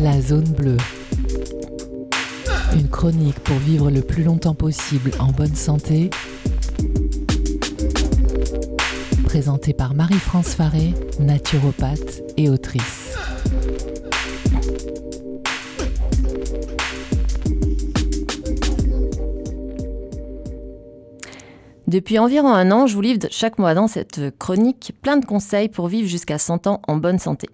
La zone bleue. Une chronique pour vivre le plus longtemps possible en bonne santé. Présentée par Marie-France Faré, naturopathe et autrice. Depuis environ un an, je vous livre chaque mois dans cette chronique plein de conseils pour vivre jusqu'à 100 ans en bonne santé.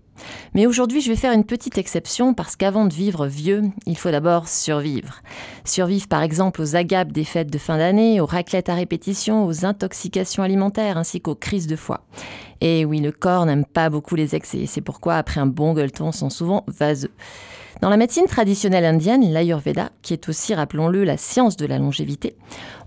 Mais aujourd'hui, je vais faire une petite exception parce qu'avant de vivre vieux, il faut d'abord survivre. Survivre par exemple aux agapes des fêtes de fin d'année, aux raclettes à répétition, aux intoxications alimentaires ainsi qu'aux crises de foie. Et oui, le corps n'aime pas beaucoup les excès, c'est pourquoi après un bon gueuleton, sont souvent vaseux. Dans la médecine traditionnelle indienne, l'Ayurveda, qui est aussi, rappelons-le, la science de la longévité,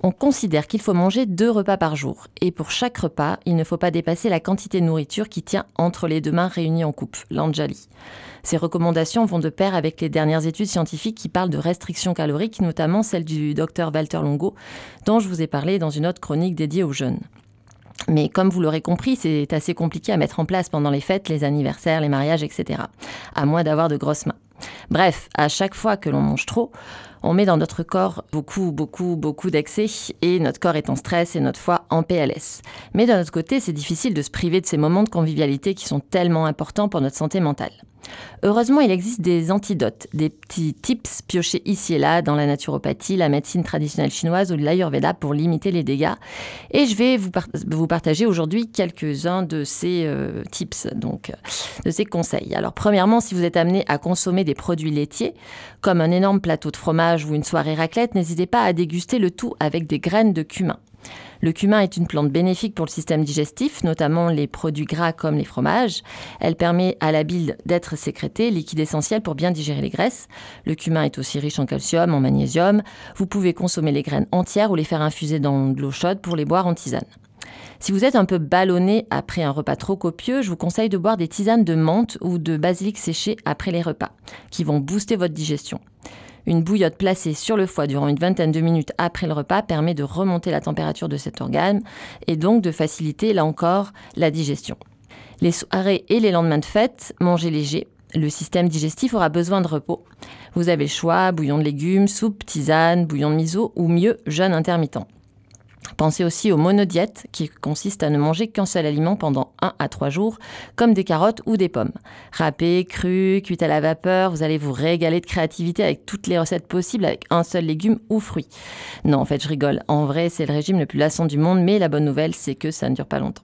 on considère qu'il faut manger deux repas par jour. Et pour chaque repas, il ne faut pas dépasser la quantité de nourriture qui tient entre les deux mains réunies en coupe, l'anjali. Ces recommandations vont de pair avec les dernières études scientifiques qui parlent de restrictions caloriques, notamment celle du docteur Walter Longo, dont je vous ai parlé dans une autre chronique dédiée aux jeunes. Mais comme vous l'aurez compris, c'est assez compliqué à mettre en place pendant les fêtes, les anniversaires, les mariages, etc. À moins d'avoir de grosses mains. Bref, à chaque fois que l'on mange trop, on met dans notre corps beaucoup, beaucoup, beaucoup d'excès et notre corps est en stress et notre foie en PLS. Mais d'un autre côté, c'est difficile de se priver de ces moments de convivialité qui sont tellement importants pour notre santé mentale. Heureusement, il existe des antidotes, des petits tips piochés ici et là dans la naturopathie, la médecine traditionnelle chinoise ou l'ayurveda pour limiter les dégâts. Et je vais vous, partager aujourd'hui quelques-uns de ces euh, tips, donc de ces conseils. Alors, premièrement, si vous êtes amené à consommer des produits laitiers, comme un énorme plateau de fromage ou une soirée raclette, n'hésitez pas à déguster le tout avec des graines de cumin. Le cumin est une plante bénéfique pour le système digestif, notamment les produits gras comme les fromages. Elle permet à la bile d'être sécrétée, liquide essentiel pour bien digérer les graisses. Le cumin est aussi riche en calcium, en magnésium. Vous pouvez consommer les graines entières ou les faire infuser dans de l'eau chaude pour les boire en tisane. Si vous êtes un peu ballonné après un repas trop copieux, je vous conseille de boire des tisanes de menthe ou de basilic séché après les repas, qui vont booster votre digestion. Une bouillotte placée sur le foie durant une vingtaine de minutes après le repas permet de remonter la température de cet organe et donc de faciliter, là encore, la digestion. Les soirées et les lendemains de fête, mangez léger. Le système digestif aura besoin de repos. Vous avez le choix, bouillon de légumes, soupe, tisane, bouillon de miso ou mieux, jeûne intermittent. Pensez aussi aux monodiètes, qui consistent à ne manger qu'un seul aliment pendant 1 à 3 jours, comme des carottes ou des pommes. Râpées, crues, cuites à la vapeur, vous allez vous régaler de créativité avec toutes les recettes possibles avec un seul légume ou fruit. Non, en fait, je rigole. En vrai, c'est le régime le plus lassant du monde, mais la bonne nouvelle, c'est que ça ne dure pas longtemps.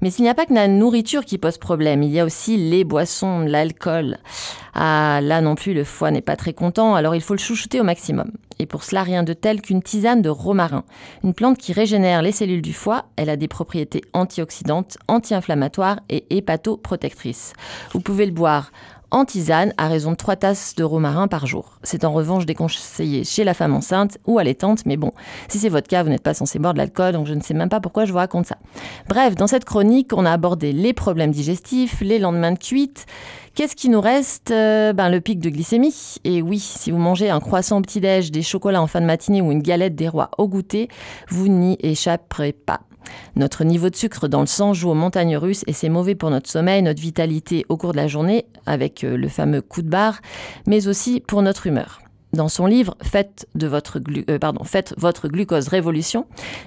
Mais il n'y a pas que la nourriture qui pose problème, il y a aussi les boissons, l'alcool. Ah, là non plus, le foie n'est pas très content, alors il faut le chouchouter au maximum. Et pour cela, rien de tel qu'une tisane de romarin, une plante qui régénère les cellules du foie. Elle a des propriétés antioxydantes, anti-inflammatoires et hépatoprotectrices. Vous pouvez le boire en tisane à raison de 3 tasses de romarin par jour. C'est en revanche déconseillé chez la femme enceinte ou allaitante, mais bon, si c'est votre cas, vous n'êtes pas censé boire de l'alcool, donc je ne sais même pas pourquoi je vous raconte ça. Bref, dans cette chronique, on a abordé les problèmes digestifs, les lendemains de cuite. Qu'est-ce qui nous reste? Euh, ben, Le pic de glycémie. Et oui, si vous mangez un croissant au petit-déj, des chocolats en fin de matinée ou une galette des rois au goûter, vous n'y échapperez pas. Notre niveau de sucre dans le sang joue aux montagnes russes et c'est mauvais pour notre sommeil, notre vitalité au cours de la journée, avec euh, le fameux coup de barre, mais aussi pour notre humeur. Dans son livre Faites, de votre, euh, Faites votre glucose révolution,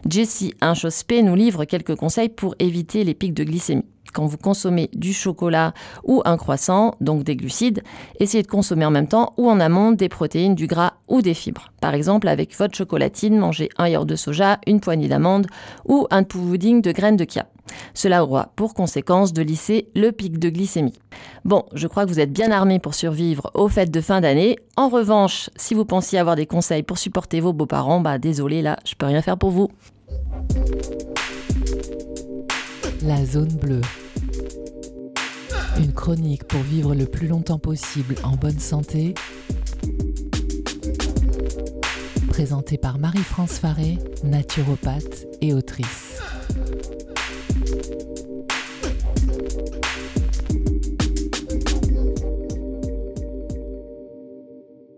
Jessie Inchospé nous livre quelques conseils pour éviter les pics de glycémie quand vous consommez du chocolat ou un croissant, donc des glucides, essayez de consommer en même temps ou en amont des protéines, du gras ou des fibres. Par exemple, avec votre chocolatine, mangez un yaourt de soja, une poignée d'amandes ou un pudding de graines de chia. Cela aura pour conséquence de lisser le pic de glycémie. Bon, je crois que vous êtes bien armés pour survivre aux fêtes de fin d'année. En revanche, si vous pensiez avoir des conseils pour supporter vos beaux-parents, bah désolé là, je peux rien faire pour vous. La zone bleue. Une chronique pour vivre le plus longtemps possible en bonne santé. Présentée par Marie-France Faré, naturopathe et autrice.